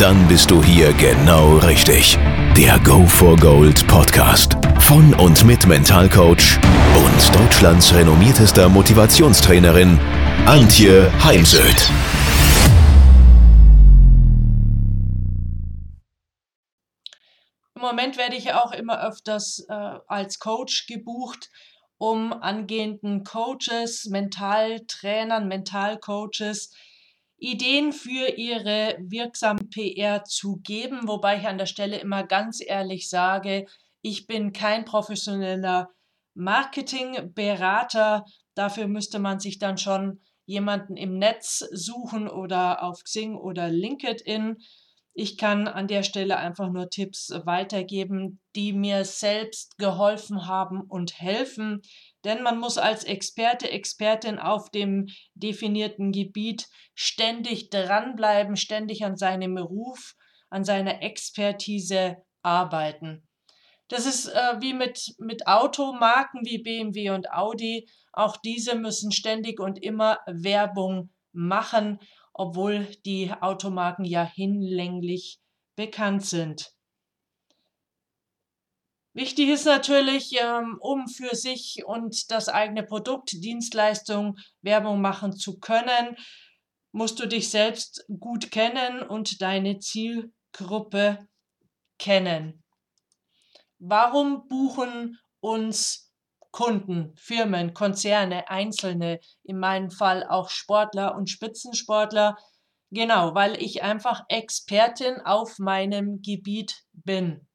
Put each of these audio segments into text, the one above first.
Dann bist du hier genau richtig. Der Go for Gold Podcast von und mit Mentalcoach und Deutschlands renommiertester Motivationstrainerin Antje Heimsöth. Im Moment werde ich auch immer öfters äh, als Coach gebucht, um angehenden Coaches, Mentaltrainern, Mentalcoaches Ideen für ihre wirksame PR zu geben, wobei ich an der Stelle immer ganz ehrlich sage, ich bin kein professioneller Marketingberater. Dafür müsste man sich dann schon jemanden im Netz suchen oder auf Xing oder LinkedIn. Ich kann an der Stelle einfach nur Tipps weitergeben, die mir selbst geholfen haben und helfen. Denn man muss als Experte, Expertin auf dem definierten Gebiet ständig dranbleiben, ständig an seinem Beruf, an seiner Expertise arbeiten. Das ist äh, wie mit, mit Automarken wie BMW und Audi. Auch diese müssen ständig und immer Werbung machen obwohl die Automarken ja hinlänglich bekannt sind. Wichtig ist natürlich, ähm, um für sich und das eigene Produkt, Dienstleistung, Werbung machen zu können, musst du dich selbst gut kennen und deine Zielgruppe kennen. Warum buchen uns Kunden, Firmen, Konzerne, Einzelne, in meinem Fall auch Sportler und Spitzensportler. Genau, weil ich einfach Expertin auf meinem Gebiet bin.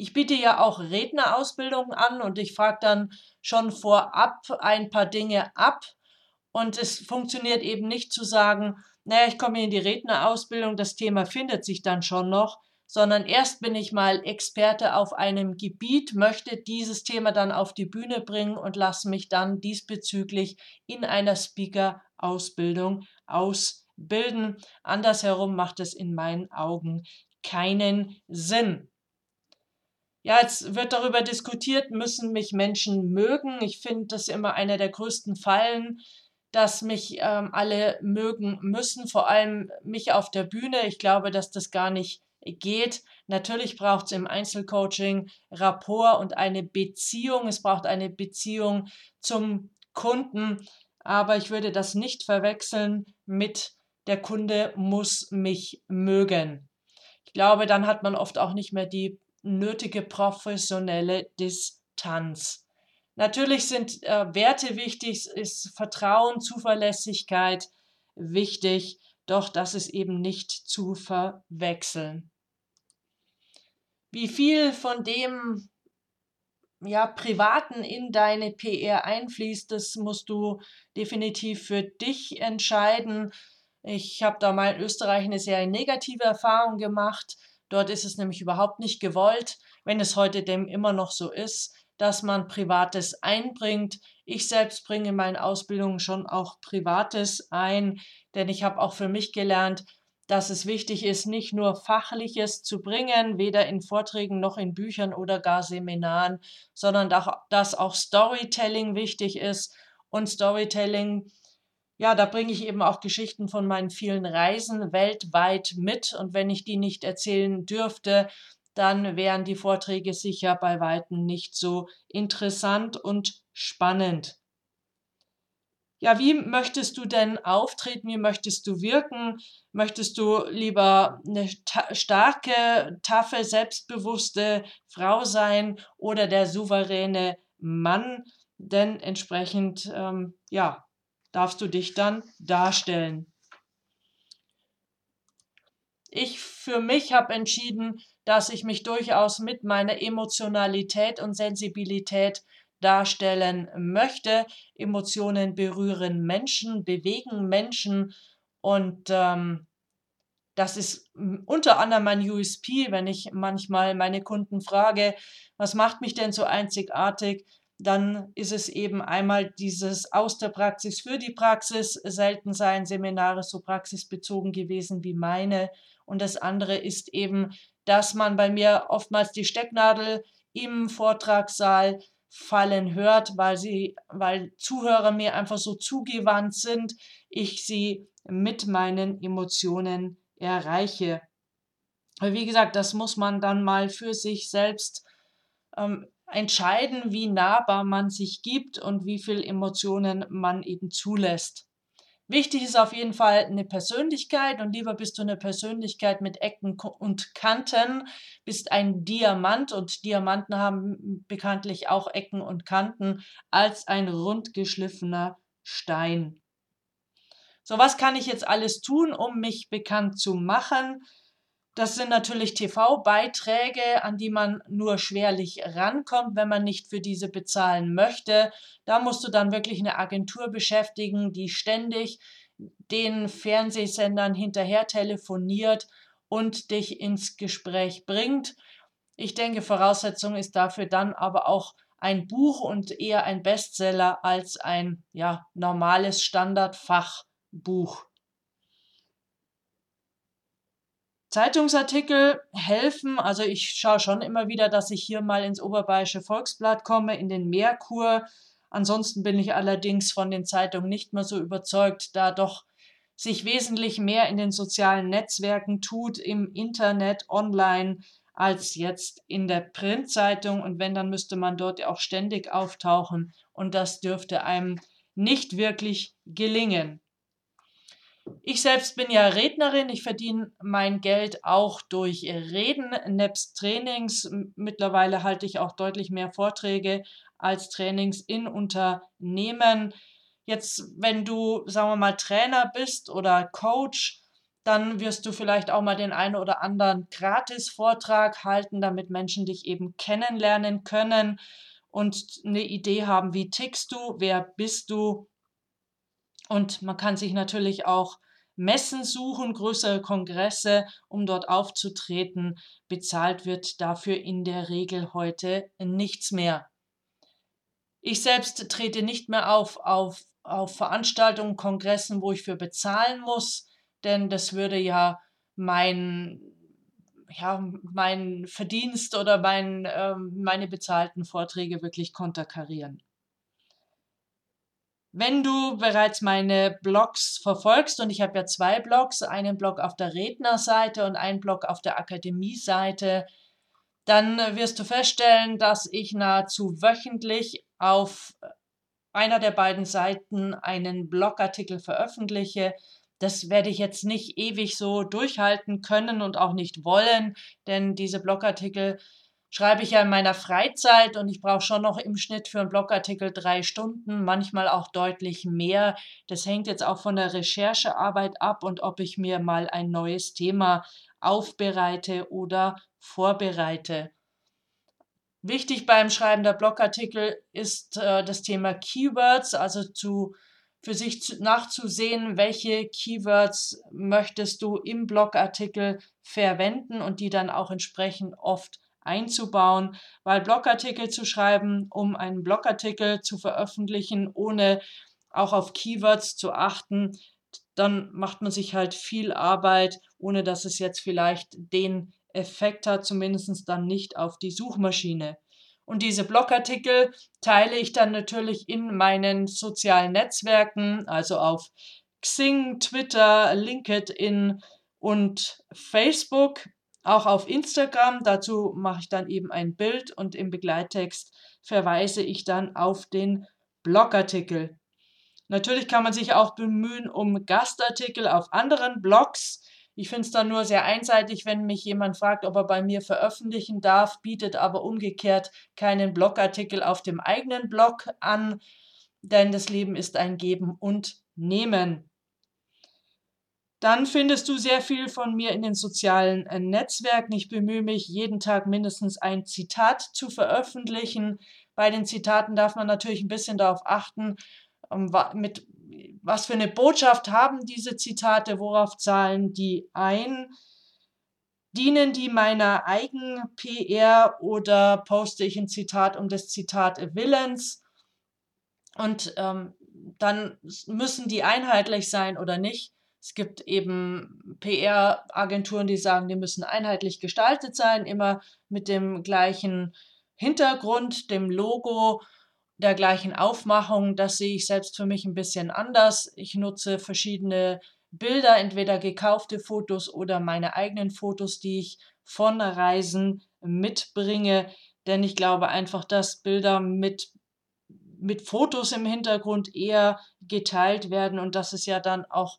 Ich biete ja auch Rednerausbildungen an und ich frage dann schon vorab ein paar Dinge ab. Und es funktioniert eben nicht zu sagen, naja, ich komme in die Rednerausbildung, das Thema findet sich dann schon noch, sondern erst bin ich mal Experte auf einem Gebiet, möchte dieses Thema dann auf die Bühne bringen und lasse mich dann diesbezüglich in einer Speaker-Ausbildung ausbilden. Andersherum macht es in meinen Augen keinen Sinn. Ja, jetzt wird darüber diskutiert, müssen mich Menschen mögen. Ich finde das immer einer der größten Fallen, dass mich ähm, alle mögen müssen, vor allem mich auf der Bühne. Ich glaube, dass das gar nicht geht. Natürlich braucht es im Einzelcoaching Rapport und eine Beziehung. Es braucht eine Beziehung zum Kunden, aber ich würde das nicht verwechseln mit der Kunde muss mich mögen. Ich glaube, dann hat man oft auch nicht mehr die nötige professionelle Distanz. Natürlich sind äh, Werte wichtig, ist Vertrauen, Zuverlässigkeit wichtig, doch das ist eben nicht zu verwechseln. Wie viel von dem ja, Privaten in deine PR einfließt, das musst du definitiv für dich entscheiden. Ich habe da mal in Österreich eine sehr negative Erfahrung gemacht. Dort ist es nämlich überhaupt nicht gewollt, wenn es heute dem immer noch so ist, dass man Privates einbringt. Ich selbst bringe in meinen Ausbildungen schon auch Privates ein, denn ich habe auch für mich gelernt, dass es wichtig ist, nicht nur Fachliches zu bringen, weder in Vorträgen noch in Büchern oder gar Seminaren, sondern dass auch Storytelling wichtig ist. Und Storytelling, ja, da bringe ich eben auch Geschichten von meinen vielen Reisen weltweit mit. Und wenn ich die nicht erzählen dürfte, dann wären die Vorträge sicher bei weitem nicht so interessant und spannend. Ja, wie möchtest du denn auftreten? Wie möchtest du wirken? Möchtest du lieber eine ta starke, taffe, selbstbewusste Frau sein oder der souveräne Mann? Denn entsprechend, ähm, ja, darfst du dich dann darstellen. Ich für mich habe entschieden, dass ich mich durchaus mit meiner Emotionalität und Sensibilität darstellen möchte. Emotionen berühren Menschen, bewegen Menschen und ähm, das ist unter anderem mein USP, wenn ich manchmal meine Kunden frage, was macht mich denn so einzigartig? Dann ist es eben einmal dieses aus der Praxis für die Praxis. Selten seien Seminare so praxisbezogen gewesen wie meine. Und das andere ist eben, dass man bei mir oftmals die Stecknadel im Vortragssaal fallen hört, weil sie, weil Zuhörer mir einfach so zugewandt sind, ich sie mit meinen Emotionen erreiche. Wie gesagt, das muss man dann mal für sich selbst ähm, entscheiden, wie nahbar man sich gibt und wie viel Emotionen man eben zulässt. Wichtig ist auf jeden Fall eine Persönlichkeit und lieber bist du eine Persönlichkeit mit Ecken und Kanten, bist ein Diamant und Diamanten haben bekanntlich auch Ecken und Kanten als ein rundgeschliffener Stein. So, was kann ich jetzt alles tun, um mich bekannt zu machen? Das sind natürlich TV-Beiträge, an die man nur schwerlich rankommt, wenn man nicht für diese bezahlen möchte. Da musst du dann wirklich eine Agentur beschäftigen, die ständig den Fernsehsendern hinterher telefoniert und dich ins Gespräch bringt. Ich denke, Voraussetzung ist dafür dann aber auch ein Buch und eher ein Bestseller als ein ja, normales Standardfachbuch. Zeitungsartikel helfen. Also ich schaue schon immer wieder, dass ich hier mal ins Oberbayerische Volksblatt komme, in den Merkur. Ansonsten bin ich allerdings von den Zeitungen nicht mehr so überzeugt, da doch sich wesentlich mehr in den sozialen Netzwerken tut, im Internet, online, als jetzt in der Printzeitung. Und wenn, dann müsste man dort auch ständig auftauchen. Und das dürfte einem nicht wirklich gelingen. Ich selbst bin ja Rednerin. Ich verdiene mein Geld auch durch Reden, nebst Trainings. Mittlerweile halte ich auch deutlich mehr Vorträge als Trainings in Unternehmen. Jetzt, wenn du, sagen wir mal, Trainer bist oder Coach, dann wirst du vielleicht auch mal den einen oder anderen Gratis-Vortrag halten, damit Menschen dich eben kennenlernen können und eine Idee haben, wie tickst du, wer bist du, und man kann sich natürlich auch Messen suchen, größere Kongresse, um dort aufzutreten. Bezahlt wird dafür in der Regel heute nichts mehr. Ich selbst trete nicht mehr auf, auf, auf Veranstaltungen, Kongressen, wo ich für bezahlen muss, denn das würde ja mein, ja, mein Verdienst oder mein, äh, meine bezahlten Vorträge wirklich konterkarieren. Wenn du bereits meine Blogs verfolgst, und ich habe ja zwei Blogs, einen Blog auf der Rednerseite und einen Blog auf der Akademie-Seite, dann wirst du feststellen, dass ich nahezu wöchentlich auf einer der beiden Seiten einen Blogartikel veröffentliche. Das werde ich jetzt nicht ewig so durchhalten können und auch nicht wollen, denn diese Blogartikel schreibe ich ja in meiner Freizeit und ich brauche schon noch im Schnitt für einen Blogartikel drei Stunden, manchmal auch deutlich mehr. Das hängt jetzt auch von der Recherchearbeit ab und ob ich mir mal ein neues Thema aufbereite oder vorbereite. Wichtig beim Schreiben der Blogartikel ist äh, das Thema Keywords, also zu für sich zu, nachzusehen, welche Keywords möchtest du im Blogartikel verwenden und die dann auch entsprechend oft einzubauen, weil Blogartikel zu schreiben, um einen Blogartikel zu veröffentlichen, ohne auch auf Keywords zu achten, dann macht man sich halt viel Arbeit, ohne dass es jetzt vielleicht den Effekt hat, zumindest dann nicht auf die Suchmaschine. Und diese Blogartikel teile ich dann natürlich in meinen sozialen Netzwerken, also auf Xing, Twitter, LinkedIn und Facebook auch auf Instagram. Dazu mache ich dann eben ein Bild und im Begleittext verweise ich dann auf den Blogartikel. Natürlich kann man sich auch bemühen um Gastartikel auf anderen Blogs. Ich finde es dann nur sehr einseitig, wenn mich jemand fragt, ob er bei mir veröffentlichen darf, bietet aber umgekehrt keinen Blogartikel auf dem eigenen Blog an, denn das Leben ist ein Geben und Nehmen. Dann findest du sehr viel von mir in den sozialen äh, Netzwerken. Ich bemühe mich, jeden Tag mindestens ein Zitat zu veröffentlichen. Bei den Zitaten darf man natürlich ein bisschen darauf achten, ähm, mit was für eine Botschaft haben diese Zitate, worauf zahlen die ein. Dienen die meiner Eigen-PR oder poste ich ein Zitat um des Zitat Willens? Und ähm, dann müssen die einheitlich sein oder nicht. Es gibt eben PR-Agenturen, die sagen, die müssen einheitlich gestaltet sein, immer mit dem gleichen Hintergrund, dem Logo, der gleichen Aufmachung. Das sehe ich selbst für mich ein bisschen anders. Ich nutze verschiedene Bilder, entweder gekaufte Fotos oder meine eigenen Fotos, die ich von Reisen mitbringe. Denn ich glaube einfach, dass Bilder mit, mit Fotos im Hintergrund eher geteilt werden und das ist ja dann auch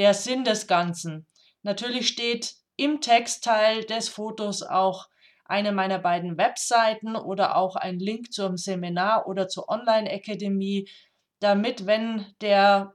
der Sinn des Ganzen. Natürlich steht im Textteil des Fotos auch eine meiner beiden Webseiten oder auch ein Link zum Seminar oder zur Online-Akademie, damit, wenn der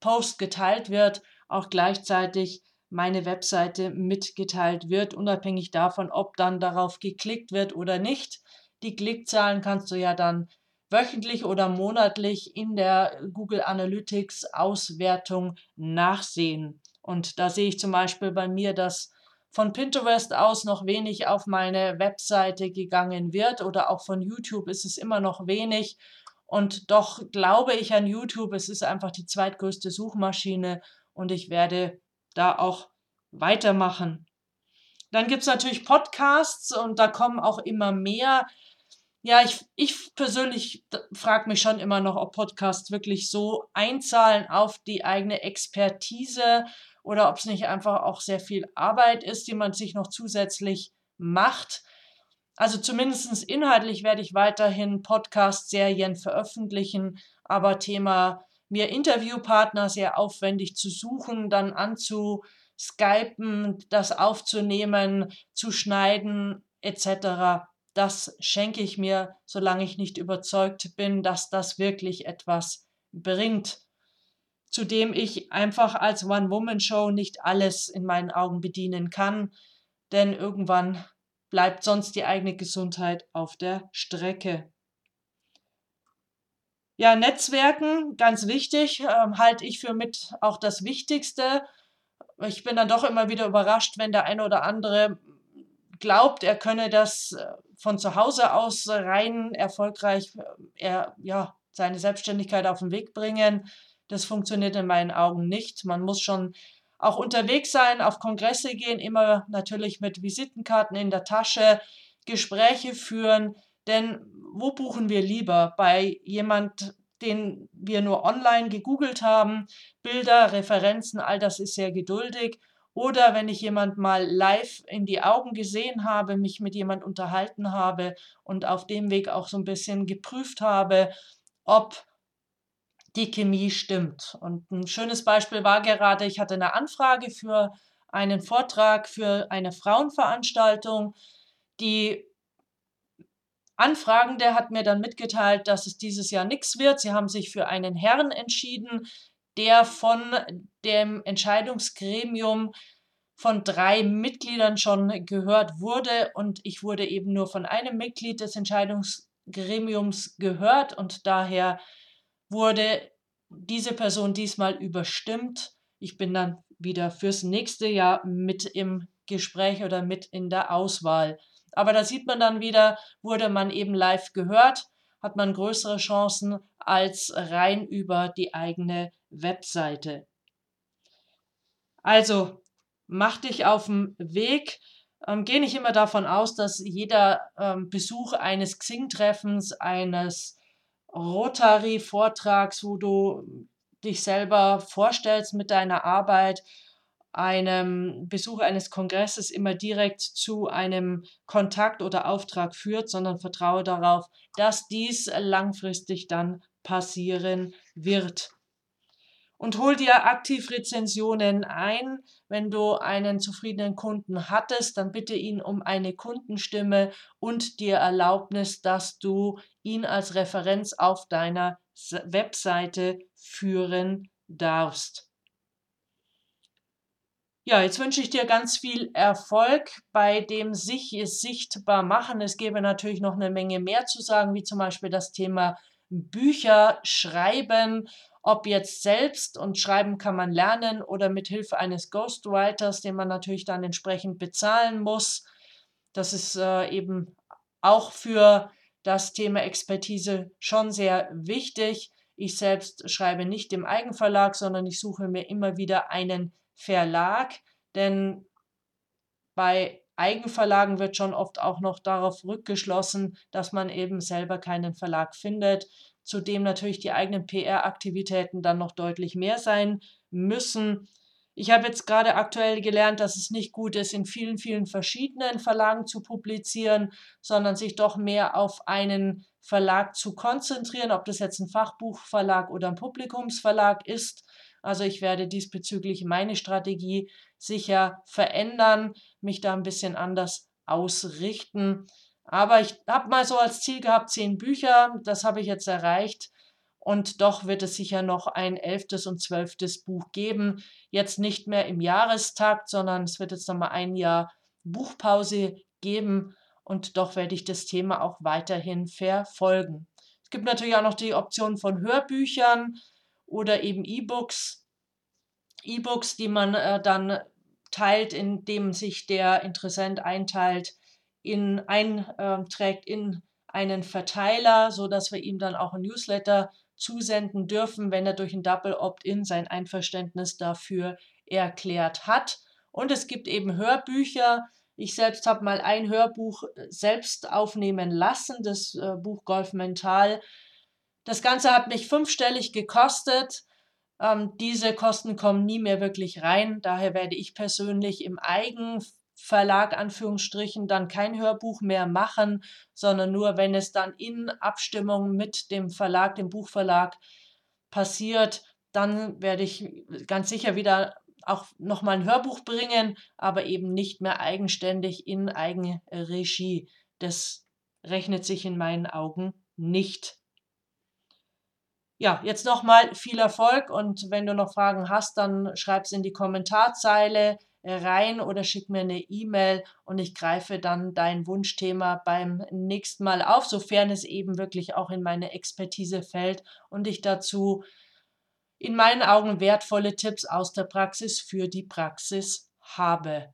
Post geteilt wird, auch gleichzeitig meine Webseite mitgeteilt wird, unabhängig davon, ob dann darauf geklickt wird oder nicht. Die Klickzahlen kannst du ja dann wöchentlich oder monatlich in der Google Analytics Auswertung nachsehen. Und da sehe ich zum Beispiel bei mir, dass von Pinterest aus noch wenig auf meine Webseite gegangen wird oder auch von YouTube ist es immer noch wenig. Und doch glaube ich an YouTube. Es ist einfach die zweitgrößte Suchmaschine und ich werde da auch weitermachen. Dann gibt es natürlich Podcasts und da kommen auch immer mehr. Ja, ich, ich persönlich frage mich schon immer noch, ob Podcasts wirklich so einzahlen auf die eigene Expertise oder ob es nicht einfach auch sehr viel Arbeit ist, die man sich noch zusätzlich macht. Also zumindest inhaltlich werde ich weiterhin Podcast-Serien veröffentlichen, aber Thema mir Interviewpartner sehr aufwendig zu suchen, dann anzuskypen, das aufzunehmen, zu schneiden etc. Das schenke ich mir, solange ich nicht überzeugt bin, dass das wirklich etwas bringt zu dem ich einfach als One-Woman-Show nicht alles in meinen Augen bedienen kann, denn irgendwann bleibt sonst die eigene Gesundheit auf der Strecke. Ja, Netzwerken, ganz wichtig, äh, halte ich für mit auch das Wichtigste. Ich bin dann doch immer wieder überrascht, wenn der eine oder andere glaubt, er könne das äh, von zu Hause aus rein erfolgreich äh, er, ja, seine Selbstständigkeit auf den Weg bringen. Das funktioniert in meinen Augen nicht. Man muss schon auch unterwegs sein, auf Kongresse gehen, immer natürlich mit Visitenkarten in der Tasche, Gespräche führen. Denn wo buchen wir lieber? Bei jemand, den wir nur online gegoogelt haben, Bilder, Referenzen, all das ist sehr geduldig. Oder wenn ich jemand mal live in die Augen gesehen habe, mich mit jemand unterhalten habe und auf dem Weg auch so ein bisschen geprüft habe, ob die Chemie stimmt. Und ein schönes Beispiel war gerade, ich hatte eine Anfrage für einen Vortrag für eine Frauenveranstaltung. Die Anfragende hat mir dann mitgeteilt, dass es dieses Jahr nichts wird. Sie haben sich für einen Herrn entschieden, der von dem Entscheidungsgremium von drei Mitgliedern schon gehört wurde und ich wurde eben nur von einem Mitglied des Entscheidungsgremiums gehört und daher wurde diese Person diesmal überstimmt. Ich bin dann wieder fürs nächste Jahr mit im Gespräch oder mit in der Auswahl. Aber da sieht man dann wieder, wurde man eben live gehört, hat man größere Chancen als rein über die eigene Webseite. Also mach dich auf den Weg. Ähm, geh nicht immer davon aus, dass jeder ähm, Besuch eines Xing-Treffens, eines Rotary-Vortrags, wo du dich selber vorstellst mit deiner Arbeit, einem Besuch eines Kongresses immer direkt zu einem Kontakt oder Auftrag führt, sondern vertraue darauf, dass dies langfristig dann passieren wird und hol dir aktiv Rezensionen ein. Wenn du einen zufriedenen Kunden hattest, dann bitte ihn um eine Kundenstimme und dir Erlaubnis, dass du ihn als Referenz auf deiner Webseite führen darfst. Ja, jetzt wünsche ich dir ganz viel Erfolg bei dem sich sichtbar machen. Es gäbe natürlich noch eine Menge mehr zu sagen, wie zum Beispiel das Thema Bücher schreiben, ob jetzt selbst und schreiben kann man lernen oder mit Hilfe eines Ghostwriters, den man natürlich dann entsprechend bezahlen muss. Das ist äh, eben auch für das Thema Expertise schon sehr wichtig. Ich selbst schreibe nicht im Eigenverlag, sondern ich suche mir immer wieder einen Verlag, denn bei Eigenverlagen wird schon oft auch noch darauf rückgeschlossen, dass man eben selber keinen Verlag findet. Zudem natürlich die eigenen PR-Aktivitäten dann noch deutlich mehr sein müssen. Ich habe jetzt gerade aktuell gelernt, dass es nicht gut ist, in vielen, vielen verschiedenen Verlagen zu publizieren, sondern sich doch mehr auf einen Verlag zu konzentrieren, ob das jetzt ein Fachbuchverlag oder ein Publikumsverlag ist. Also ich werde diesbezüglich meine Strategie sicher verändern, mich da ein bisschen anders ausrichten. Aber ich habe mal so als Ziel gehabt, zehn Bücher, das habe ich jetzt erreicht. Und doch wird es sicher noch ein elftes und zwölftes Buch geben. Jetzt nicht mehr im Jahrestakt, sondern es wird jetzt noch mal ein Jahr Buchpause geben. Und doch werde ich das Thema auch weiterhin verfolgen. Es gibt natürlich auch noch die Option von Hörbüchern oder eben E-Books. E-Books, die man äh, dann teilt, indem sich der Interessent einteilt, in, einträgt in einen Verteiler, sodass wir ihm dann auch ein Newsletter zusenden dürfen, wenn er durch ein Double Opt-in sein Einverständnis dafür erklärt hat. Und es gibt eben Hörbücher. Ich selbst habe mal ein Hörbuch selbst aufnehmen lassen, das äh, Buch Golf Mental. Das Ganze hat mich fünfstellig gekostet. Ähm, diese Kosten kommen nie mehr wirklich rein. Daher werde ich persönlich im Eigenverlag Anführungsstrichen dann kein Hörbuch mehr machen, sondern nur, wenn es dann in Abstimmung mit dem Verlag, dem Buchverlag passiert, dann werde ich ganz sicher wieder auch nochmal ein Hörbuch bringen, aber eben nicht mehr eigenständig in Eigenregie. Das rechnet sich in meinen Augen nicht ja, jetzt nochmal viel Erfolg und wenn du noch Fragen hast, dann schreib es in die Kommentarzeile rein oder schick mir eine E-Mail und ich greife dann dein Wunschthema beim nächsten Mal auf, sofern es eben wirklich auch in meine Expertise fällt und ich dazu in meinen Augen wertvolle Tipps aus der Praxis für die Praxis habe.